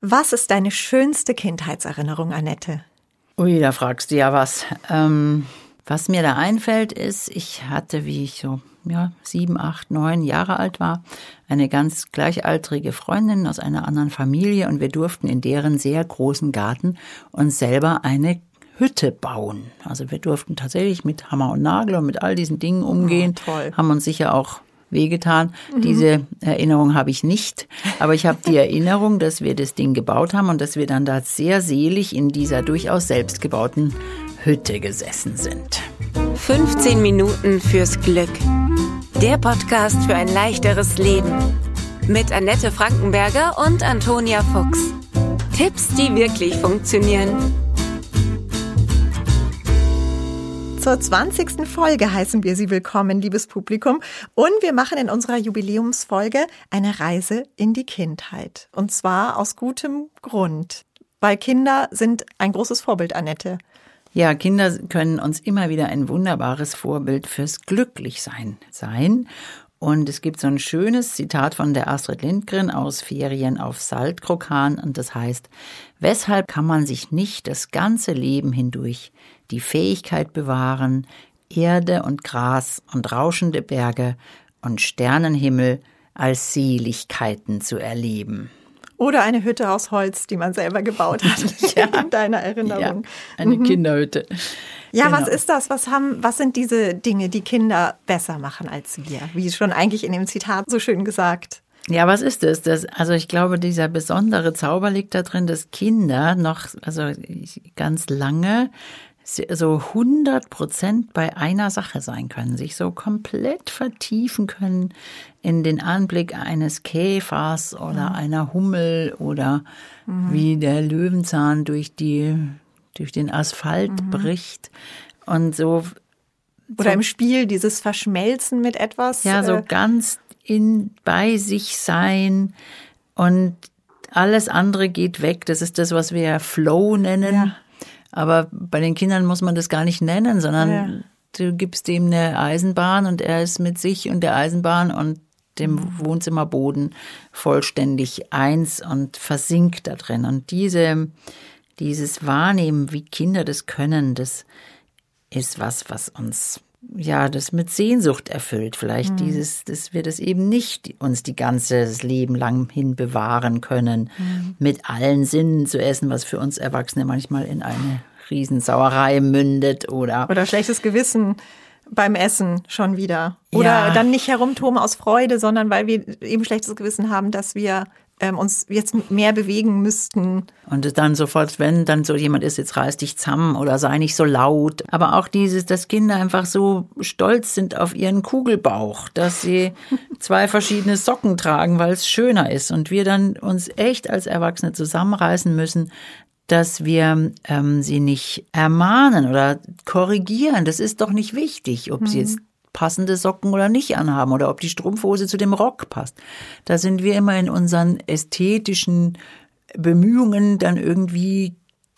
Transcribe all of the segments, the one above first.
Was ist deine schönste Kindheitserinnerung, Annette? Ui, da fragst du ja was. Ähm, was mir da einfällt, ist, ich hatte, wie ich so ja, sieben, acht, neun Jahre alt war, eine ganz gleichaltrige Freundin aus einer anderen Familie und wir durften in deren sehr großen Garten uns selber eine Hütte bauen. Also wir durften tatsächlich mit Hammer und Nagel und mit all diesen Dingen umgehen, Oh, toll. haben uns sicher auch wehgetan. Diese Erinnerung habe ich nicht, aber ich habe die Erinnerung, dass wir das Ding gebaut haben und dass wir dann da sehr selig in dieser durchaus selbstgebauten Hütte gesessen sind. 15 Minuten fürs Glück. Der Podcast für ein leichteres Leben. Mit Annette Frankenberger und Antonia Fuchs. Tipps, die wirklich funktionieren. Zur 20. Folge heißen wir Sie willkommen, liebes Publikum. Und wir machen in unserer Jubiläumsfolge eine Reise in die Kindheit. Und zwar aus gutem Grund. Weil Kinder sind ein großes Vorbild, Annette. Ja, Kinder können uns immer wieder ein wunderbares Vorbild fürs Glücklichsein sein. Und es gibt so ein schönes Zitat von der Astrid Lindgren aus Ferien auf Saltkrokan und das heißt, weshalb kann man sich nicht das ganze Leben hindurch die Fähigkeit bewahren, Erde und Gras und rauschende Berge und Sternenhimmel als Seligkeiten zu erleben? Oder eine Hütte aus Holz, die man selber gebaut hat, in deiner Erinnerung. Ja, eine Kinderhütte. Ja, Genau. was ist das? Was haben, was sind diese Dinge, die Kinder besser machen als wir? Wie schon eigentlich in dem Zitat so schön gesagt. Ja, was ist es? Das, also ich glaube, dieser besondere Zauber liegt da drin, dass Kinder noch, also ganz lange so 100 Prozent bei einer Sache sein können, sich so komplett vertiefen können in den Anblick eines Käfers oder einer Hummel oder wie der Löwenzahn durch die, durch den Asphalt bricht und so Oder im Spiel dieses Verschmelzen mit etwas. ja, so äh, ganz in bei sich sein und alles andere geht weg. Das ist das, was wir Flow nennen. Ja. Aber bei den Kindern muss man das gar nicht nennen, sondern Ja. du gibst ihm eine Eisenbahn und er ist mit sich und der Eisenbahn und dem Mhm. Wohnzimmerboden vollständig eins und versinkt da drin. Und diese, dieses Wahrnehmen, wie Kinder das können, das ist was, was uns ja das mit Sehnsucht erfüllt. Vielleicht dieses, dass wir das eben nicht uns die ganze Leben lang hin bewahren können, mit allen Sinnen zu essen, was für uns Erwachsene manchmal in eine Riesensauerei mündet oder Oder schlechtes Gewissen beim Essen schon wieder. Oder Ja. dann nicht herumtoben aus Freude, sondern weil wir eben schlechtes Gewissen haben, dass wir ähm, uns jetzt mehr bewegen müssten. Und dann sofort, wenn dann so jemand ist, jetzt reiß dich zusammen oder sei nicht so laut. Aber auch dieses, dass Kinder einfach so stolz sind auf ihren Kugelbauch, dass sie zwei verschiedene Socken tragen, weil es schöner ist. Und wir dann uns echt als Erwachsene zusammenreißen müssen, dass wir ähm, sie nicht ermahnen oder korrigieren. Das ist doch nicht wichtig, ob sie jetzt passende Socken oder nicht anhaben oder ob die Strumpfhose zu dem Rock passt. Da sind wir immer in unseren ästhetischen Bemühungen dann irgendwie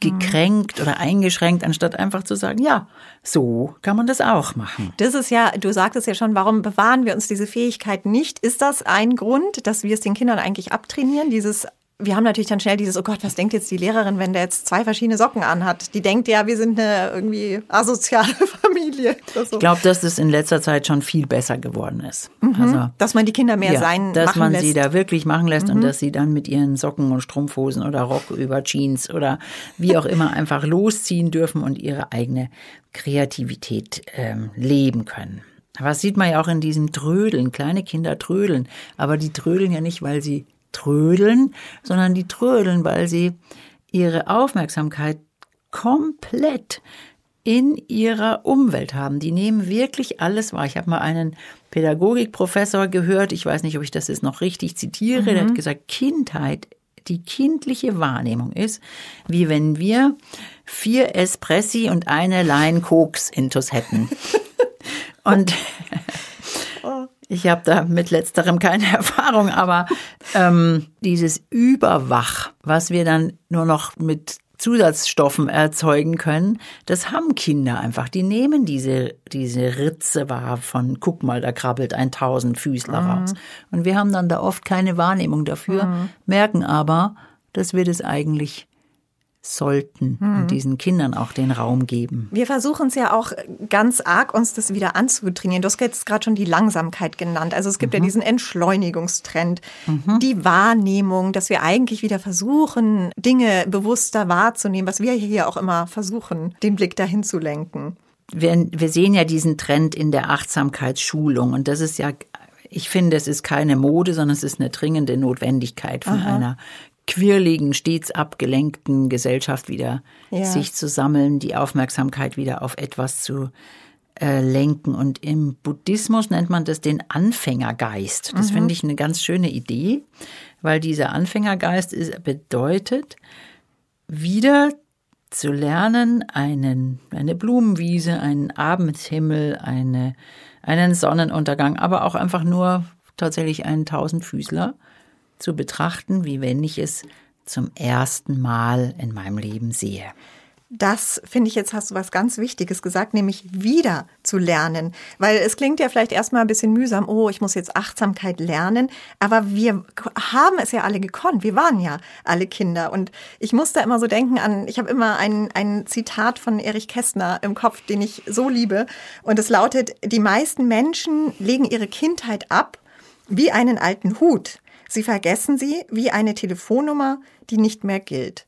gekränkt oder eingeschränkt, anstatt einfach zu sagen, ja, so kann man das auch machen. Das ist ja, du sagtest ja schon, warum bewahren wir uns diese Fähigkeit nicht? Ist das ein Grund, dass wir es den Kindern eigentlich abtrainieren? Dieses, wir haben natürlich dann schnell dieses, oh Gott, was denkt jetzt die Lehrerin, wenn der jetzt zwei verschiedene Socken anhat? Die denkt ja, wir sind eine irgendwie asoziale Familie. Ich glaube, dass das in letzter Zeit schon viel besser geworden ist. Also dass man die Kinder mehr ja, sein dass man lässt. Mhm. sie da wirklich machen lässt und dass sie dann mit ihren Socken und Strumpfhosen oder Rock über Jeans oder wie auch immer einfach losziehen dürfen und ihre eigene Kreativität ähm, leben können. Aber das sieht man ja auch in diesem Trödeln. Kleine Kinder trödeln. Aber die trödeln ja nicht, weil sie trödeln, sondern die trödeln, weil sie ihre Aufmerksamkeit komplett in ihrer Umwelt haben. Die nehmen wirklich alles wahr. Ich habe mal einen Pädagogikprofessor gehört, ich weiß nicht, ob ich das jetzt noch richtig zitiere, der hat gesagt, Kindheit, die kindliche Wahrnehmung ist, wie wenn wir vier Espressi und eine Line Koks intus hätten. und ich habe da mit letzterem keine Erfahrung, aber ähm, dieses Überwach, was wir dann nur noch mit Zusatzstoffen erzeugen können, das haben Kinder einfach. Die nehmen diese, diese Ritze wahr von, guck mal, da krabbelt ein Tausendfüßler raus. Und wir haben dann da oft keine Wahrnehmung dafür, merken aber, dass wir das eigentlich sollten hm. und diesen Kindern auch den Raum geben. Wir versuchen es ja auch ganz arg, uns das wieder anzutrainieren. Du hast jetzt gerade schon die Langsamkeit genannt. Also es gibt mhm. ja diesen Entschleunigungstrend, mhm. die Wahrnehmung, dass wir eigentlich wieder versuchen, Dinge bewusster wahrzunehmen, was wir hier auch immer versuchen, den Blick dahin zu lenken. Wir, wir sehen ja diesen Trend in der Achtsamkeitsschulung und das ist ja ich finde, es ist keine Mode, sondern es ist eine dringende Notwendigkeit von Aha. einer quirligen, stets abgelenkten Gesellschaft wieder ja. sich zu sammeln, die Aufmerksamkeit wieder auf etwas zu äh, lenken. Und im Buddhismus nennt man das den Anfängergeist. Das mhm. finde ich eine ganz schöne Idee, weil dieser Anfängergeist ist, bedeutet, wieder zu lernen, einen, eine Blumenwiese, einen Abendhimmel, eine, einen Sonnenuntergang, aber auch einfach nur tatsächlich einen Tausendfüßler zu betrachten, wie wenn ich es zum ersten Mal in meinem Leben sehe. Das finde ich jetzt hast du was ganz Wichtiges gesagt, nämlich wieder zu lernen. Weil es klingt ja vielleicht erstmal ein bisschen mühsam, oh, ich muss jetzt Achtsamkeit lernen. Aber wir haben es ja alle gekonnt. Wir waren ja alle Kinder. Und ich muss da immer so denken an, ich habe immer ein, ein Zitat von Erich Kästner im Kopf, den ich so liebe. Und es lautet, die meisten Menschen legen ihre Kindheit ab wie einen alten Hut. Sie vergessen sie wie eine Telefonnummer, die nicht mehr gilt.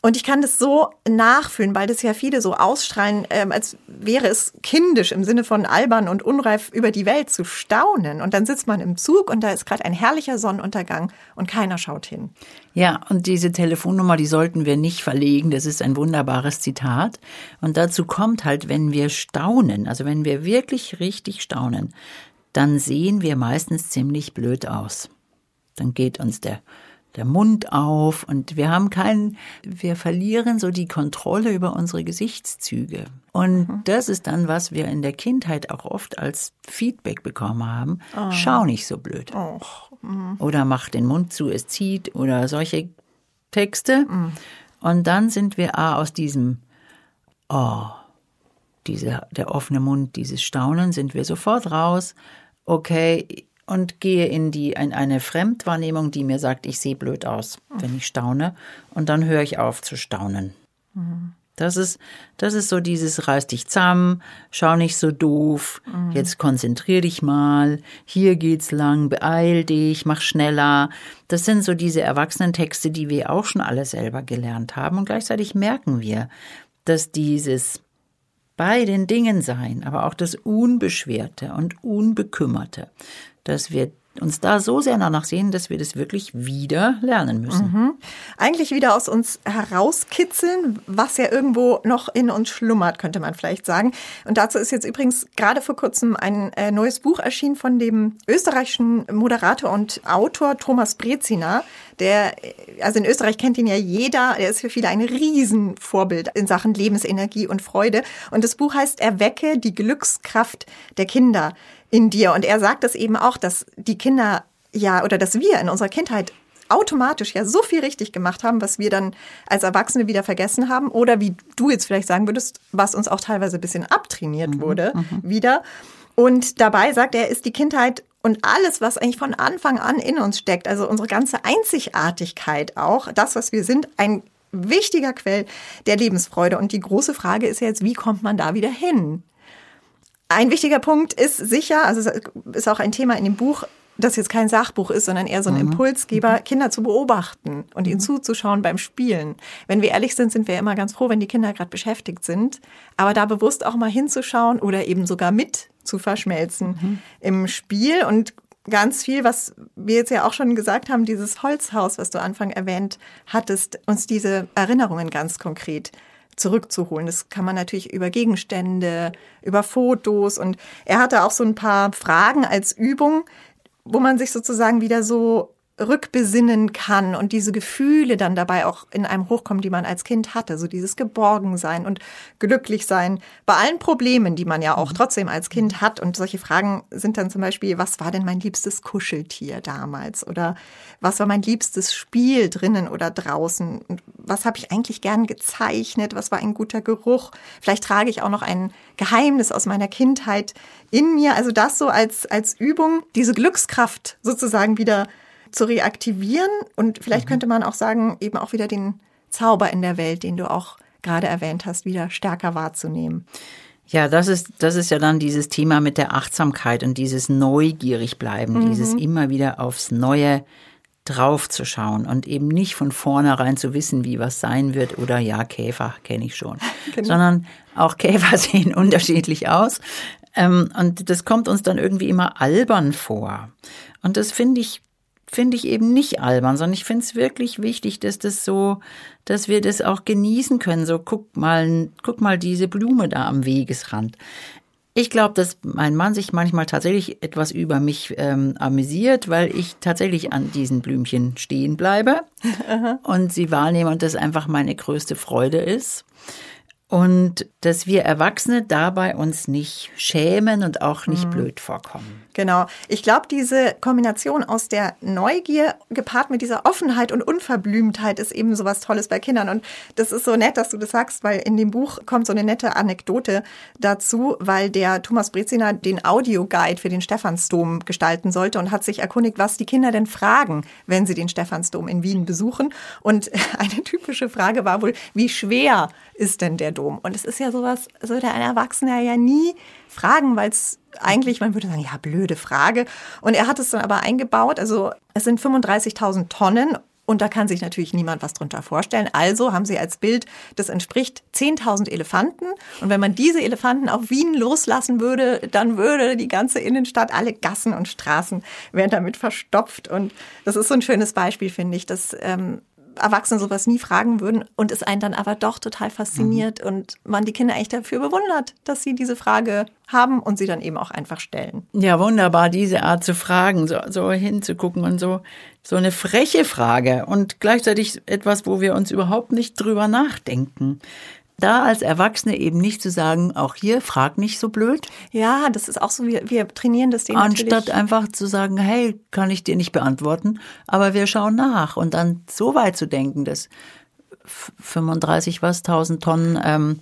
Und ich kann das so nachfühlen, weil das ja viele so ausstrahlen, ähm, als wäre es kindisch im Sinne von albern und unreif über die Welt zu staunen. Und dann sitzt man im Zug und da ist gerade ein herrlicher Sonnenuntergang und keiner schaut hin. Ja, und diese Telefonnummer, die sollten wir nicht verlegen. Das ist ein wunderbares Zitat. Und dazu kommt halt, wenn wir staunen, also wenn wir wirklich richtig staunen, dann sehen wir meistens ziemlich blöd aus dann geht uns der der Mund auf und wir haben keinen, wir verlieren so die Kontrolle über unsere Gesichtszüge. Und mhm. das ist dann, was wir in der Kindheit auch oft als Feedback bekommen haben. Oh. Schau nicht so blöd. Oh. Mhm. Oder mach den Mund zu, es zieht oder solche Texte. Mhm. Und dann sind wir A, aus diesem, oh, dieser, der offene Mund, dieses Staunen, sind wir sofort raus. Okay, und gehe in die in eine Fremdwahrnehmung, die mir sagt, ich sehe blöd aus, wenn ich staune. Und dann höre ich auf zu staunen. Mhm. Das ist, das ist so dieses reiß dich zusammen, schau nicht so doof, mhm. jetzt konzentrier dich mal, hier geht's lang, beeil dich, mach schneller. Das sind so diese Erwachsenentexte, die wir auch schon alle selber gelernt haben und gleichzeitig merken wir, dass dieses bei den Dingen sein, aber auch das Unbeschwerte und Unbekümmerte, dass wir uns da so sehr danach sehen, dass wir das wirklich wieder lernen müssen. Mhm. Eigentlich wieder aus uns herauskitzeln, was ja irgendwo noch in uns schlummert, könnte man vielleicht sagen. Und dazu ist jetzt übrigens gerade vor kurzem ein äh, neues Buch erschienen von dem österreichischen Moderator und Autor Thomas Brezina. Der, äh, also in Österreich kennt ihn ja jeder. Er ist für viele ein Riesenvorbild in Sachen Lebensenergie und Freude. Und das Buch heißt Erwecke die Glückskraft der Kinder in dir. Und er sagt es eben auch, dass die Kinder ja oder dass wir in unserer Kindheit automatisch ja so viel richtig gemacht haben, was wir dann als Erwachsene wieder vergessen haben. Oder wie du jetzt vielleicht sagen würdest, was uns auch teilweise ein bisschen abtrainiert mhm, wurde mhm. wieder. Und dabei sagt er, ist die Kindheit und alles, was eigentlich von Anfang an in uns steckt, also unsere ganze Einzigartigkeit auch, das, was wir sind, ein wichtiger Quell der Lebensfreude. Und die große Frage ist jetzt, wie kommt man da wieder hin? Ein wichtiger Punkt ist sicher, also ist auch ein Thema in dem Buch, das jetzt kein Sachbuch ist, sondern eher so ein mhm. Impulsgeber, mhm. Kinder zu beobachten und ihnen mhm. zuzuschauen beim Spielen. Wenn wir ehrlich sind, sind wir immer ganz froh, wenn die Kinder gerade beschäftigt sind. Aber da bewusst auch mal hinzuschauen oder eben sogar mit zu verschmelzen mhm. im Spiel und ganz viel, was wir jetzt ja auch schon gesagt haben, dieses Holzhaus, was du Anfang erwähnt hattest, uns diese Erinnerungen ganz konkret zurückzuholen. Das kann man natürlich über Gegenstände, über Fotos und er hatte auch so ein paar Fragen als Übung, wo man sich sozusagen wieder so rückbesinnen kann und diese Gefühle dann dabei auch in einem hochkommen, die man als Kind hatte. So dieses Geborgensein und Glücklichsein bei allen Problemen, die man ja auch mhm. trotzdem als Kind hat. Und solche Fragen sind dann zum Beispiel, was war denn mein liebstes Kuscheltier damals? Oder was war mein liebstes Spiel drinnen oder draußen? Und was habe ich eigentlich gern gezeichnet? Was war ein guter Geruch? Vielleicht trage ich auch noch ein Geheimnis aus meiner Kindheit in mir. Also das so als, als Übung, diese Glückskraft sozusagen wieder zu reaktivieren. Und vielleicht mhm. könnte man auch sagen, eben auch wieder den Zauber in der Welt, den du auch gerade erwähnt hast, wieder stärker wahrzunehmen. Ja, das ist, das ist ja dann dieses Thema mit der Achtsamkeit und dieses neugierig bleiben, mhm. dieses immer wieder aufs Neue draufzuschauen und eben nicht von vornherein zu wissen, wie was sein wird oder ja, Käfer kenne ich schon, genau. sondern auch Käfer sehen unterschiedlich aus. Ähm, und das kommt uns dann irgendwie immer albern vor. Und das finde ich finde ich eben nicht albern, sondern ich finde es wirklich wichtig, dass das so, dass wir das auch genießen können. So, guck mal, guck mal diese Blume da am Wegesrand. Ich glaube, dass mein Mann sich manchmal tatsächlich etwas über mich ähm, amüsiert, weil ich tatsächlich an diesen Blümchen stehen bleibe und sie wahrnehme und das einfach meine größte Freude ist und dass wir Erwachsene dabei uns nicht schämen und auch nicht mhm. blöd vorkommen. Genau. Ich glaube, diese Kombination aus der Neugier gepaart mit dieser Offenheit und Unverblümtheit ist eben so was Tolles bei Kindern. Und das ist so nett, dass du das sagst, weil in dem Buch kommt so eine nette Anekdote dazu, weil der Thomas Breziner den Audioguide für den Stephansdom gestalten sollte und hat sich erkundigt, was die Kinder denn fragen, wenn sie den Stephansdom in Wien besuchen. Und eine typische Frage war wohl, wie schwer ist denn der Dom? Und es ist ja sowas, sollte ein Erwachsener ja nie fragen, weil es eigentlich, man würde sagen, ja, blöde Frage. Und er hat es dann aber eingebaut. Also es sind 35.000 Tonnen und da kann sich natürlich niemand was drunter vorstellen. Also haben sie als Bild, das entspricht 10.000 Elefanten. Und wenn man diese Elefanten auf Wien loslassen würde, dann würde die ganze Innenstadt, alle Gassen und Straßen wären damit verstopft. Und das ist so ein schönes Beispiel, finde ich, dass ähm, Erwachsene sowas nie fragen würden und es einen dann aber doch total fasziniert mhm. und man die Kinder echt dafür bewundert, dass sie diese Frage haben und sie dann eben auch einfach stellen. Ja, wunderbar, diese Art zu fragen, so, so hinzugucken und so, so eine freche Frage und gleichzeitig etwas, wo wir uns überhaupt nicht drüber nachdenken da als Erwachsene eben nicht zu sagen, auch hier, frag nicht so blöd. Ja, das ist auch so, wir, wir trainieren das denen Anstatt natürlich. einfach zu sagen, hey, kann ich dir nicht beantworten, aber wir schauen nach und dann so weit zu denken, dass 35 was, 1000 Tonnen ähm,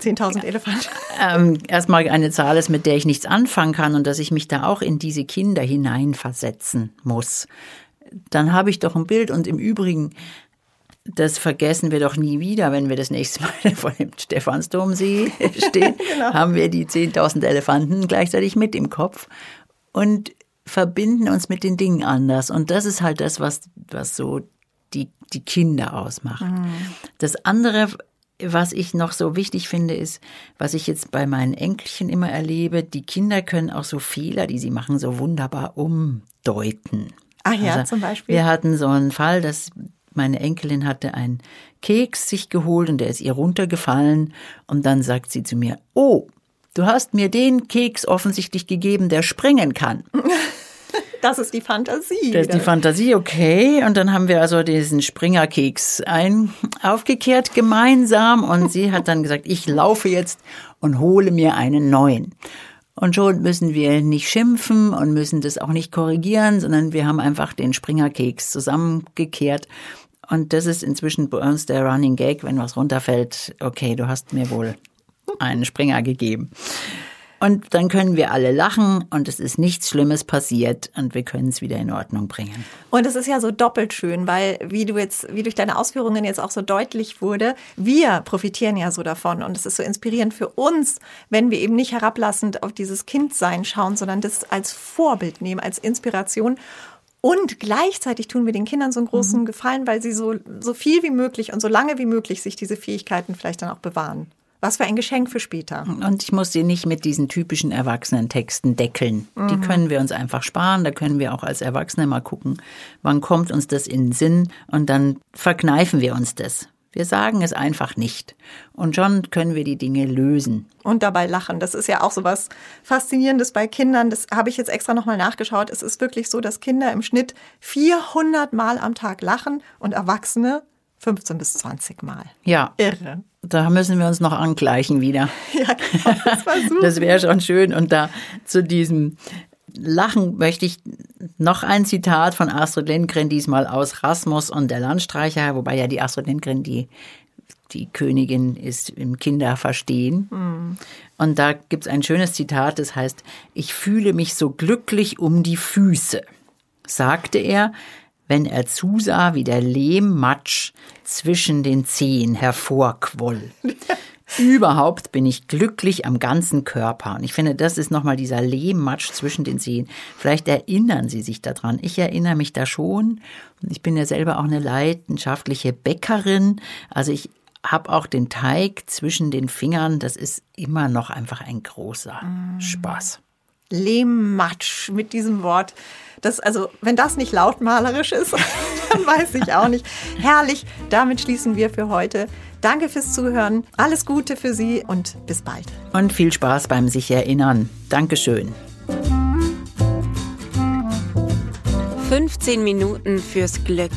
10.000 Elefanten. Ähm, erstmal eine Zahl ist, mit der ich nichts anfangen kann und dass ich mich da auch in diese Kinder hineinversetzen muss. Dann habe ich doch ein Bild und im Übrigen das vergessen wir doch nie wieder, wenn wir das nächste Mal vor dem Stephansdomsee stehen, genau. haben wir die 10.000 Elefanten gleichzeitig mit im Kopf und verbinden uns mit den Dingen anders. Und das ist halt das, was, was so die, die Kinder ausmacht. Mhm. Das andere, was ich noch so wichtig finde, ist, was ich jetzt bei meinen Enkelchen immer erlebe, die Kinder können auch so Fehler, die sie machen, so wunderbar umdeuten. Ah ja, also, zum Beispiel. Wir hatten so einen Fall, dass meine Enkelin hatte einen Keks sich geholt und der ist ihr runtergefallen und dann sagt sie zu mir, oh, du hast mir den Keks offensichtlich gegeben, der springen kann. Das ist die Fantasie. Das ist die Fantasie, okay. Und dann haben wir also diesen Springerkeks ein, aufgekehrt gemeinsam und sie hat dann gesagt, ich laufe jetzt und hole mir einen neuen. Und schon müssen wir nicht schimpfen und müssen das auch nicht korrigieren, sondern wir haben einfach den Springerkeks zusammengekehrt und das ist inzwischen bei uns der Running Gag, wenn was runterfällt, okay, du hast mir wohl einen Springer gegeben. Und dann können wir alle lachen und es ist nichts Schlimmes passiert und wir können es wieder in Ordnung bringen. Und es ist ja so doppelt schön, weil wie du jetzt, wie durch deine Ausführungen jetzt auch so deutlich wurde, wir profitieren ja so davon und es ist so inspirierend für uns, wenn wir eben nicht herablassend auf dieses Kindsein schauen, sondern das als Vorbild nehmen, als Inspiration und gleichzeitig tun wir den Kindern so einen großen mhm. Gefallen, weil sie so, so viel wie möglich und so lange wie möglich sich diese Fähigkeiten vielleicht dann auch bewahren. Was für ein Geschenk für später. Und ich muss sie nicht mit diesen typischen Erwachsenentexten deckeln. Mhm. Die können wir uns einfach sparen. Da können wir auch als Erwachsene mal gucken, wann kommt uns das in den Sinn und dann verkneifen wir uns das. Wir sagen es einfach nicht. Und schon können wir die Dinge lösen. Und dabei lachen. Das ist ja auch so was Faszinierendes bei Kindern. Das habe ich jetzt extra nochmal nachgeschaut. Es ist wirklich so, dass Kinder im Schnitt 400 Mal am Tag lachen und Erwachsene 15 bis 20 Mal. Ja. Irre. Da müssen wir uns noch angleichen wieder. Ja, genau. Das, das wäre schon schön. Und da zu diesem Lachen möchte ich noch ein Zitat von Astrid Lindgren, diesmal aus Rasmus und der Landstreicher, wobei ja die Astrid Lindgren die, die Königin ist im Kinderverstehen. Mhm. Und da gibt es ein schönes Zitat, das heißt, ich fühle mich so glücklich um die Füße, sagte er, wenn er zusah, wie der Lehmmatsch zwischen den Zehen hervorquoll. Überhaupt bin ich glücklich am ganzen Körper. Und ich finde, das ist nochmal dieser Lehmmatsch zwischen den Zehen. Vielleicht erinnern Sie sich daran. Ich erinnere mich da schon. Ich bin ja selber auch eine leidenschaftliche Bäckerin. Also ich habe auch den Teig zwischen den Fingern. Das ist immer noch einfach ein großer mm. Spaß. Lehmmatsch mit diesem Wort. Das, also, wenn das nicht lautmalerisch ist, dann weiß ich auch nicht. Herrlich. Damit schließen wir für heute. Danke fürs Zuhören. Alles Gute für Sie und bis bald. Und viel Spaß beim sich erinnern. Dankeschön. 15 Minuten fürs Glück.